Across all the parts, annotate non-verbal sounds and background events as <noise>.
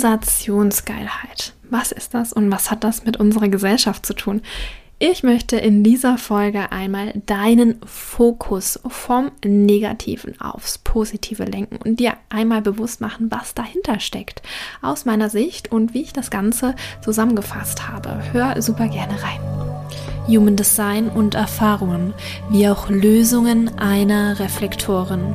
Sensationsgeilheit. Was ist das und was hat das mit unserer Gesellschaft zu tun? Ich möchte in dieser Folge einmal deinen Fokus vom Negativen aufs Positive lenken und dir einmal bewusst machen, was dahinter steckt aus meiner Sicht und wie ich das Ganze zusammengefasst habe. Hör super gerne rein. Human Design und Erfahrungen, wie auch Lösungen einer Reflektoren.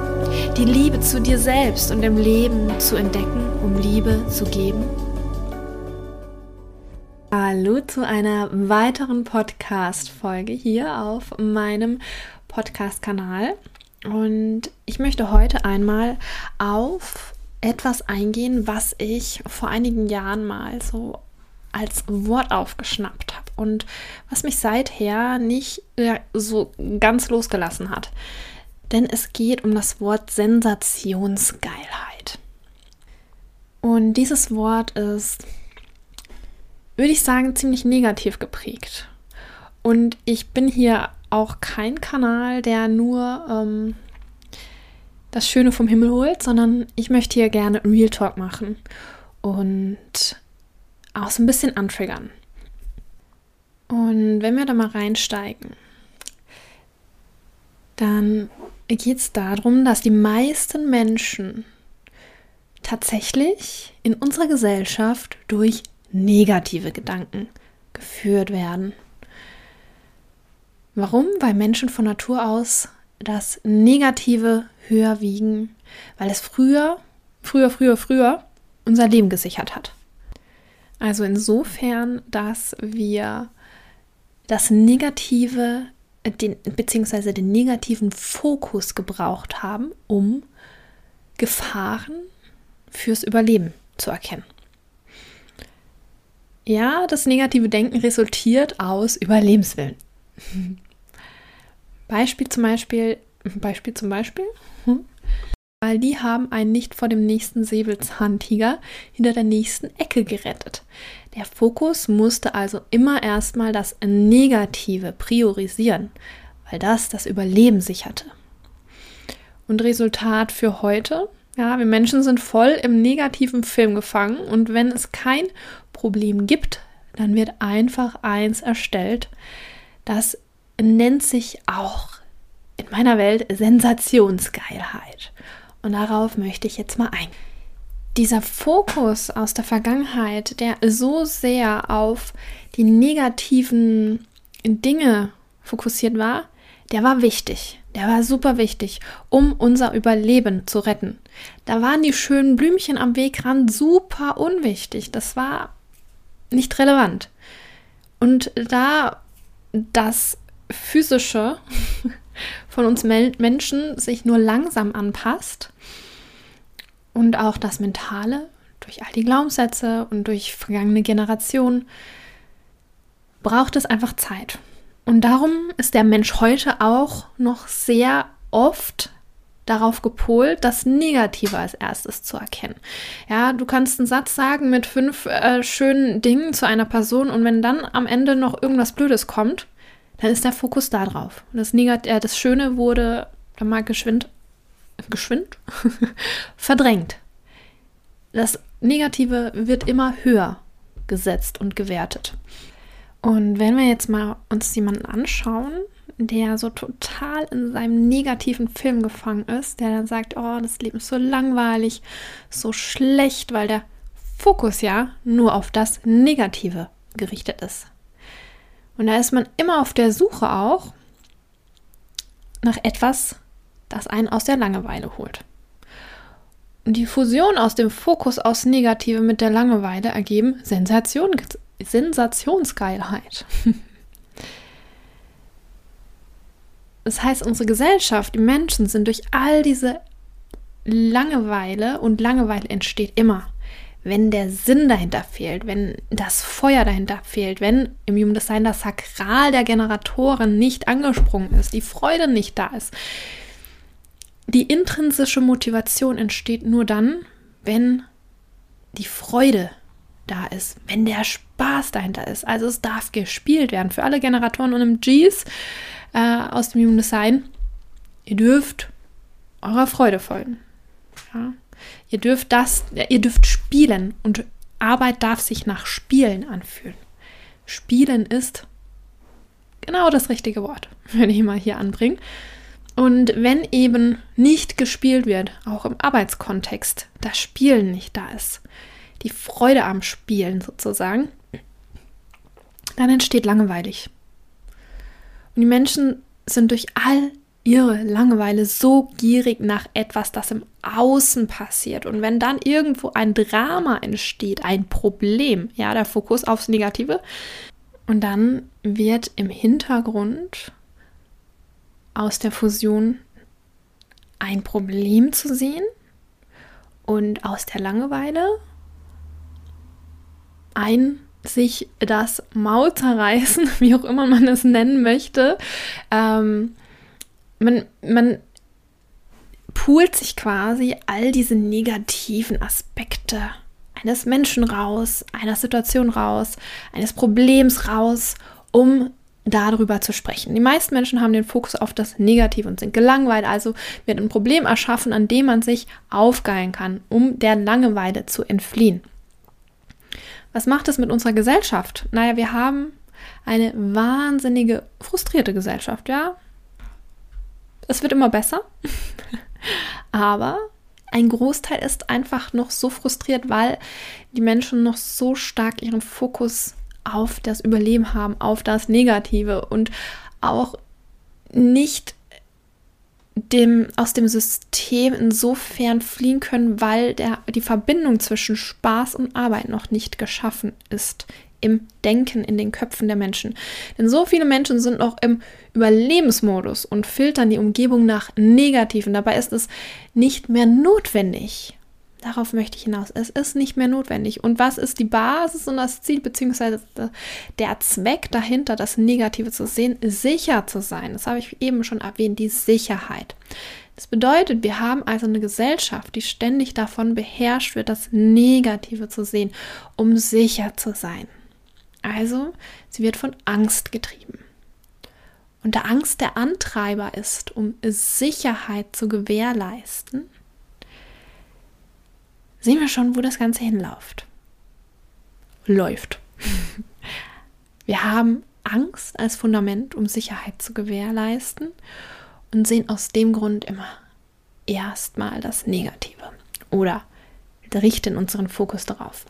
Die Liebe zu dir selbst und im Leben zu entdecken, um Liebe zu geben? Hallo zu einer weiteren Podcast-Folge hier auf meinem Podcast-Kanal. Und ich möchte heute einmal auf etwas eingehen, was ich vor einigen Jahren mal so als Wort aufgeschnappt habe und was mich seither nicht äh, so ganz losgelassen hat. Denn es geht um das Wort Sensationsgeilheit. Und dieses Wort ist, würde ich sagen, ziemlich negativ geprägt. Und ich bin hier auch kein Kanal, der nur ähm, das Schöne vom Himmel holt, sondern ich möchte hier gerne Real Talk machen und auch so ein bisschen antriggern. Und wenn wir da mal reinsteigen, dann geht es darum, dass die meisten Menschen tatsächlich in unserer Gesellschaft durch negative Gedanken geführt werden. Warum? Weil Menschen von Natur aus das Negative höher wiegen, weil es früher, früher, früher, früher unser Leben gesichert hat. Also insofern, dass wir das Negative, den, beziehungsweise den negativen Fokus gebraucht haben, um Gefahren fürs Überleben zu erkennen. Ja, das negative Denken resultiert aus Überlebenswillen. <laughs> Beispiel zum Beispiel, Beispiel zum Beispiel, hm? Weil die haben einen nicht vor dem nächsten Säbelzahntiger hinter der nächsten Ecke gerettet. Der Fokus musste also immer erstmal das Negative priorisieren, weil das das Überleben sicherte. Und Resultat für heute? Ja, wir Menschen sind voll im negativen Film gefangen und wenn es kein Problem gibt, dann wird einfach eins erstellt. Das nennt sich auch in meiner Welt Sensationsgeilheit. Und darauf möchte ich jetzt mal ein. Dieser Fokus aus der Vergangenheit, der so sehr auf die negativen Dinge fokussiert war, der war wichtig. Der war super wichtig, um unser Überleben zu retten. Da waren die schönen Blümchen am Wegrand super unwichtig. Das war nicht relevant. Und da das physische <laughs> von uns Menschen sich nur langsam anpasst und auch das mentale durch all die Glaubenssätze und durch vergangene Generationen braucht es einfach Zeit. Und darum ist der Mensch heute auch noch sehr oft darauf gepolt, das Negative als erstes zu erkennen. Ja, du kannst einen Satz sagen mit fünf äh, schönen Dingen zu einer Person und wenn dann am Ende noch irgendwas Blödes kommt, dann ist der Fokus da drauf. Und das, Negat äh, das Schöne wurde dann mal geschwind, geschwind <laughs> verdrängt. Das Negative wird immer höher gesetzt und gewertet. Und wenn wir jetzt mal uns jemanden anschauen, der so total in seinem negativen Film gefangen ist, der dann sagt, oh, das Leben ist so langweilig, so schlecht, weil der Fokus ja nur auf das Negative gerichtet ist. Und da ist man immer auf der Suche auch nach etwas, das einen aus der Langeweile holt. Und die Fusion aus dem Fokus aufs Negative mit der Langeweile ergeben Sensation, Sensationsgeilheit. <laughs> Das heißt, unsere Gesellschaft, die Menschen sind durch all diese Langeweile und Langeweile entsteht immer, wenn der Sinn dahinter fehlt, wenn das Feuer dahinter fehlt, wenn im Human Design das Sakral der Generatoren nicht angesprungen ist, die Freude nicht da ist. Die intrinsische Motivation entsteht nur dann, wenn die Freude da ist, wenn der Spaß dahinter ist. Also es darf gespielt werden. Für alle Generatoren und MGs äh, aus dem Human Design, ihr dürft eurer Freude folgen. Ja? Ihr dürft das, ihr dürft spielen und Arbeit darf sich nach Spielen anfühlen. Spielen ist genau das richtige Wort, <laughs> würde ich mal hier anbringen. Und wenn eben nicht gespielt wird, auch im Arbeitskontext, das Spielen nicht da ist, die Freude am Spielen sozusagen, dann entsteht langweilig. Und die Menschen sind durch all ihre Langeweile so gierig nach etwas, das im Außen passiert. Und wenn dann irgendwo ein Drama entsteht, ein Problem, ja, der Fokus aufs Negative, und dann wird im Hintergrund aus der Fusion ein Problem zu sehen und aus der Langeweile ein sich das Maul zerreißen, <laughs> wie auch immer man es nennen möchte. Ähm, man, man poolt sich quasi all diese negativen Aspekte eines Menschen raus, einer Situation raus, eines Problems raus, um darüber zu sprechen. Die meisten Menschen haben den Fokus auf das Negative und sind gelangweilt, also wird ein Problem erschaffen, an dem man sich aufgeilen kann, um der Langeweile zu entfliehen. Was macht es mit unserer Gesellschaft? Naja, wir haben eine wahnsinnige, frustrierte Gesellschaft, ja. Es wird immer besser, <laughs> aber ein Großteil ist einfach noch so frustriert, weil die Menschen noch so stark ihren Fokus auf das Überleben haben, auf das Negative und auch nicht dem, aus dem System insofern fliehen können, weil der, die Verbindung zwischen Spaß und Arbeit noch nicht geschaffen ist im Denken, in den Köpfen der Menschen. Denn so viele Menschen sind noch im Überlebensmodus und filtern die Umgebung nach Negativen. Dabei ist es nicht mehr notwendig. Darauf möchte ich hinaus. Es ist nicht mehr notwendig. Und was ist die Basis und das Ziel, beziehungsweise der Zweck dahinter, das Negative zu sehen, sicher zu sein? Das habe ich eben schon erwähnt, die Sicherheit. Das bedeutet, wir haben also eine Gesellschaft, die ständig davon beherrscht wird, das Negative zu sehen, um sicher zu sein. Also, sie wird von Angst getrieben. Und da Angst der Antreiber ist, um Sicherheit zu gewährleisten, sehen wir schon, wo das Ganze hinläuft. Läuft. <laughs> Wir haben Angst als Fundament, um Sicherheit zu gewährleisten und sehen aus dem Grund immer erstmal das Negative oder richten unseren Fokus darauf.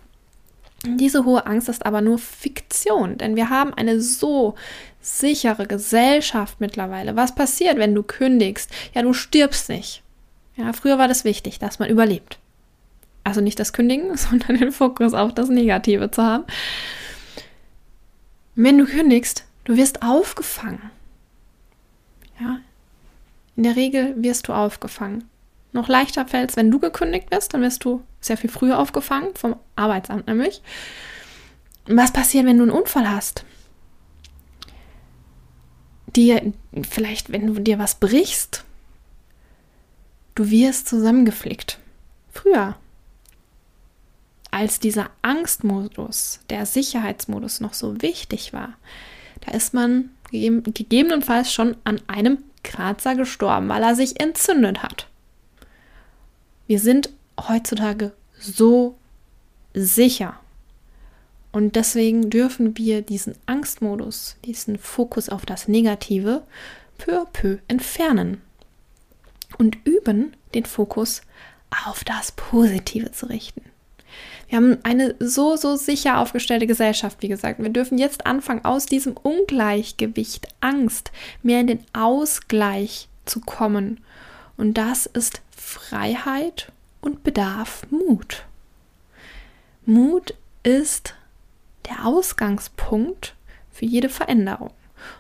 Diese hohe Angst ist aber nur Fiktion, denn wir haben eine so sichere Gesellschaft mittlerweile. Was passiert, wenn du kündigst? Ja, du stirbst nicht. Ja, früher war das wichtig, dass man überlebt. Also nicht das Kündigen, <laughs> sondern den Fokus auf das Negative zu haben. Wenn du kündigst, du wirst aufgefangen. Ja, in der Regel wirst du aufgefangen. Noch leichter fällt wenn du gekündigt wirst, dann wirst du sehr viel früher aufgefangen, vom Arbeitsamt nämlich. Was passiert, wenn du einen Unfall hast? Dir, vielleicht, wenn du dir was brichst, du wirst zusammengeflickt. Früher als dieser Angstmodus, der Sicherheitsmodus noch so wichtig war, da ist man gegebenenfalls schon an einem Kratzer gestorben, weil er sich entzündet hat. Wir sind heutzutage so sicher. Und deswegen dürfen wir diesen Angstmodus, diesen Fokus auf das Negative peu à peu entfernen und üben, den Fokus auf das Positive zu richten. Wir haben eine so, so sicher aufgestellte Gesellschaft, wie gesagt. Wir dürfen jetzt anfangen, aus diesem Ungleichgewicht, Angst, mehr in den Ausgleich zu kommen. Und das ist Freiheit und bedarf Mut. Mut ist der Ausgangspunkt für jede Veränderung.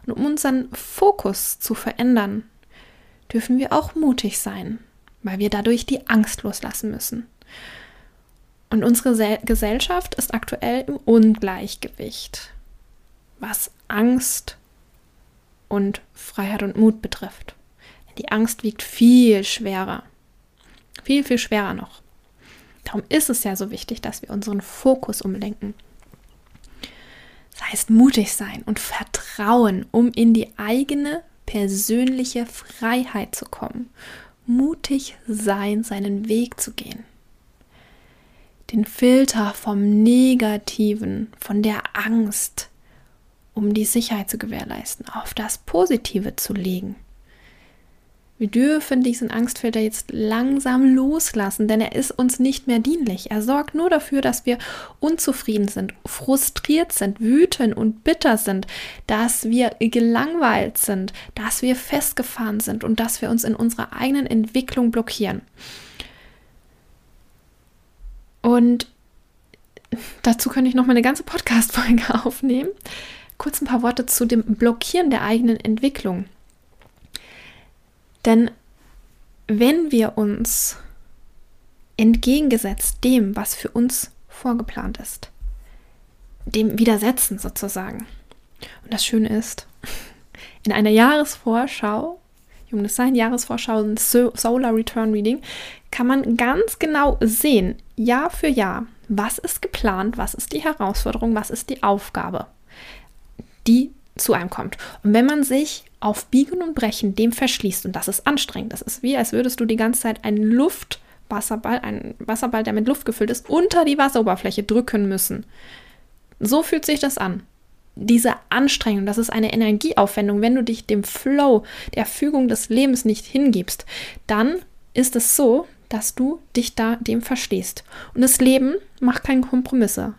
Und um unseren Fokus zu verändern, dürfen wir auch mutig sein, weil wir dadurch die Angst loslassen müssen. Und unsere Gesellschaft ist aktuell im Ungleichgewicht, was Angst und Freiheit und Mut betrifft. Die Angst wiegt viel schwerer, viel, viel schwerer noch. Darum ist es ja so wichtig, dass wir unseren Fokus umlenken. Das heißt, mutig sein und vertrauen, um in die eigene persönliche Freiheit zu kommen. Mutig sein, seinen Weg zu gehen. Den Filter vom Negativen, von der Angst, um die Sicherheit zu gewährleisten, auf das Positive zu legen. Wir dürfen diesen Angstfilter jetzt langsam loslassen, denn er ist uns nicht mehr dienlich. Er sorgt nur dafür, dass wir unzufrieden sind, frustriert sind, wütend und bitter sind, dass wir gelangweilt sind, dass wir festgefahren sind und dass wir uns in unserer eigenen Entwicklung blockieren. Und dazu könnte ich noch mal eine ganze Podcast-Folge <laughs> aufnehmen. Kurz ein paar Worte zu dem Blockieren der eigenen Entwicklung. Denn wenn wir uns entgegengesetzt dem, was für uns vorgeplant ist, dem widersetzen sozusagen. Und das Schöne ist, <laughs> in einer Jahresvorschau, Human Design Jahresvorschau, ein Solar Return Reading, kann man ganz genau sehen, Jahr für Jahr, was ist geplant, was ist die Herausforderung, was ist die Aufgabe, die zu einem kommt. Und wenn man sich auf Biegen und Brechen dem verschließt, und das ist anstrengend, das ist wie, als würdest du die ganze Zeit einen Luftwasserball, einen Wasserball, der mit Luft gefüllt ist, unter die Wasseroberfläche drücken müssen. So fühlt sich das an. Diese Anstrengung, das ist eine Energieaufwendung. Wenn du dich dem Flow, der Fügung des Lebens nicht hingibst, dann ist es so, dass du dich da dem verstehst. Und das Leben macht keine Kompromisse.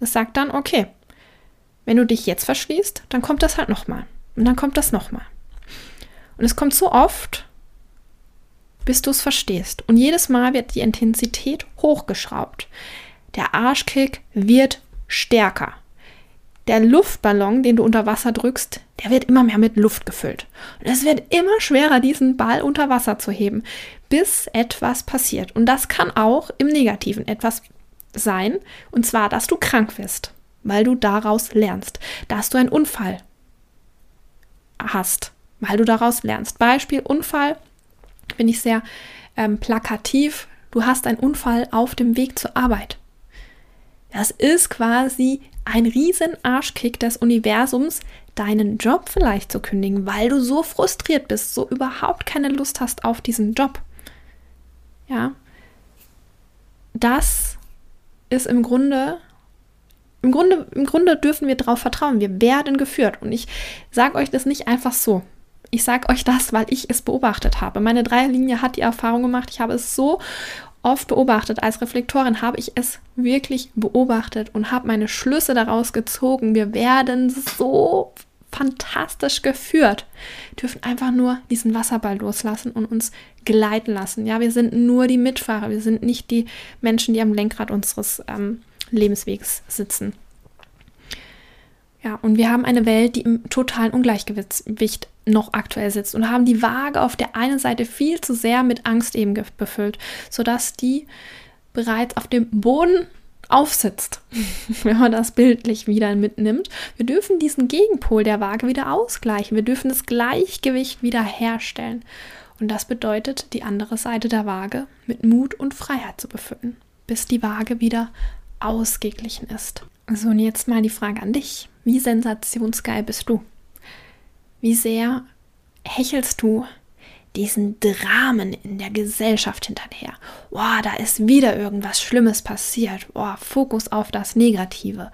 Es sagt dann, okay, wenn du dich jetzt verschließt, dann kommt das halt nochmal. Und dann kommt das nochmal. Und es kommt so oft, bis du es verstehst. Und jedes Mal wird die Intensität hochgeschraubt. Der Arschkick wird stärker. Der Luftballon, den du unter Wasser drückst, der wird immer mehr mit Luft gefüllt. Und es wird immer schwerer, diesen Ball unter Wasser zu heben, bis etwas passiert. Und das kann auch im Negativen etwas sein. Und zwar, dass du krank wirst weil du daraus lernst, dass du einen Unfall hast, weil du daraus lernst. Beispiel Unfall, bin ich sehr ähm, plakativ. Du hast einen Unfall auf dem Weg zur Arbeit. Das ist quasi ein riesen Arschkick des Universums, deinen Job vielleicht zu kündigen, weil du so frustriert bist, so überhaupt keine Lust hast auf diesen Job. Ja. Das ist im Grunde im Grunde, im Grunde dürfen wir darauf vertrauen. Wir werden geführt. Und ich sage euch das nicht einfach so. Ich sage euch das, weil ich es beobachtet habe. Meine Dreierlinie hat die Erfahrung gemacht. Ich habe es so oft beobachtet. Als Reflektorin habe ich es wirklich beobachtet und habe meine Schlüsse daraus gezogen. Wir werden so fantastisch geführt. Wir dürfen einfach nur diesen Wasserball loslassen und uns gleiten lassen. Ja, wir sind nur die Mitfahrer. Wir sind nicht die Menschen, die am Lenkrad unseres ähm, Lebenswegs sitzen. Ja, und wir haben eine Welt, die im totalen Ungleichgewicht noch aktuell sitzt und haben die Waage auf der einen Seite viel zu sehr mit Angst eben befüllt, sodass die bereits auf dem Boden aufsitzt, <laughs> wenn man das bildlich wieder mitnimmt. Wir dürfen diesen Gegenpol der Waage wieder ausgleichen. Wir dürfen das Gleichgewicht wieder herstellen. Und das bedeutet, die andere Seite der Waage mit Mut und Freiheit zu befüllen, bis die Waage wieder ausgeglichen ist. So, und jetzt mal die Frage an dich. Wie sensationsgeil bist du? Wie sehr hechelst du diesen Dramen in der Gesellschaft hinterher? Boah, da ist wieder irgendwas Schlimmes passiert. Boah, Fokus auf das Negative.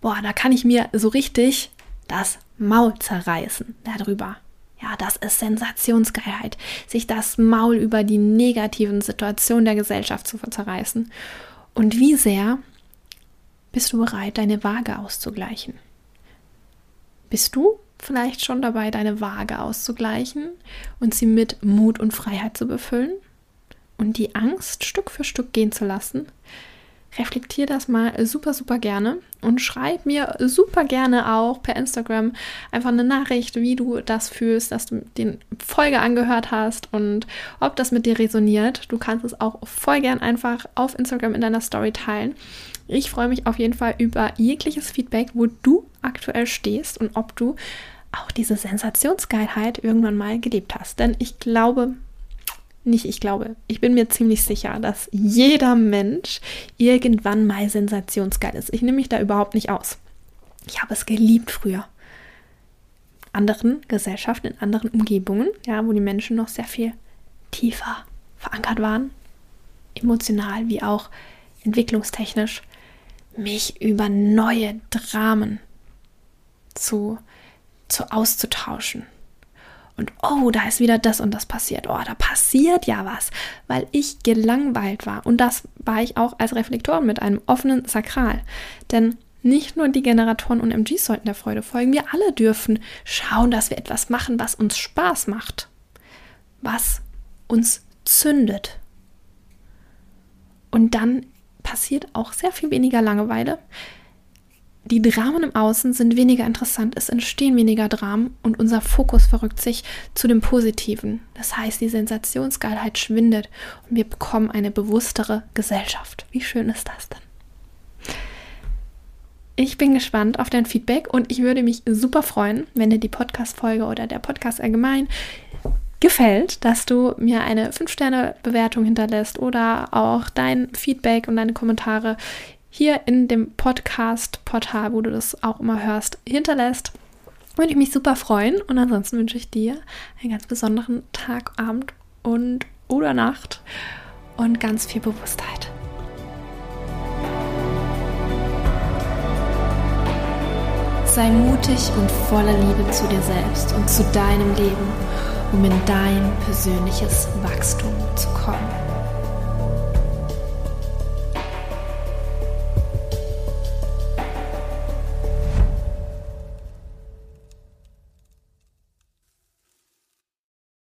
Boah, da kann ich mir so richtig das Maul zerreißen darüber. Ja, das ist Sensationsgeilheit, sich das Maul über die negativen Situationen der Gesellschaft zu zerreißen. Und wie sehr bist du bereit, deine Waage auszugleichen? Bist du vielleicht schon dabei, deine Waage auszugleichen und sie mit Mut und Freiheit zu befüllen und die Angst Stück für Stück gehen zu lassen? Reflektier das mal super, super gerne und schreib mir super gerne auch per Instagram einfach eine Nachricht, wie du das fühlst, dass du den Folge angehört hast und ob das mit dir resoniert. Du kannst es auch voll gern einfach auf Instagram in deiner Story teilen. Ich freue mich auf jeden Fall über jegliches Feedback, wo du aktuell stehst und ob du auch diese Sensationsgeilheit irgendwann mal gelebt hast. Denn ich glaube, nicht ich glaube, ich bin mir ziemlich sicher, dass jeder Mensch irgendwann mal sensationsgeil ist. Ich nehme mich da überhaupt nicht aus. Ich habe es geliebt früher. Anderen Gesellschaften, in anderen Umgebungen, ja, wo die Menschen noch sehr viel tiefer verankert waren, emotional wie auch entwicklungstechnisch, mich über neue Dramen zu, zu auszutauschen und oh, da ist wieder das und das passiert. Oh, da passiert ja was, weil ich gelangweilt war. Und das war ich auch als Reflektor mit einem offenen Sakral. Denn nicht nur die Generatoren und MGs sollten der Freude folgen. Wir alle dürfen schauen, dass wir etwas machen, was uns Spaß macht. Was uns zündet. Und dann passiert auch sehr viel weniger Langeweile die Dramen im Außen sind weniger interessant, es entstehen weniger Dramen und unser Fokus verrückt sich zu dem Positiven. Das heißt, die Sensationsgeilheit schwindet und wir bekommen eine bewusstere Gesellschaft. Wie schön ist das denn? Ich bin gespannt auf dein Feedback und ich würde mich super freuen, wenn dir die Podcast-Folge oder der Podcast allgemein gefällt, dass du mir eine 5-Sterne-Bewertung hinterlässt oder auch dein Feedback und deine Kommentare hier in dem Podcast-Portal, wo du das auch immer hörst, hinterlässt. Würde ich mich super freuen. Und ansonsten wünsche ich dir einen ganz besonderen Tag, Abend und oder Nacht und ganz viel Bewusstheit. Sei mutig und voller Liebe zu dir selbst und zu deinem Leben, um in dein persönliches Wachstum zu kommen.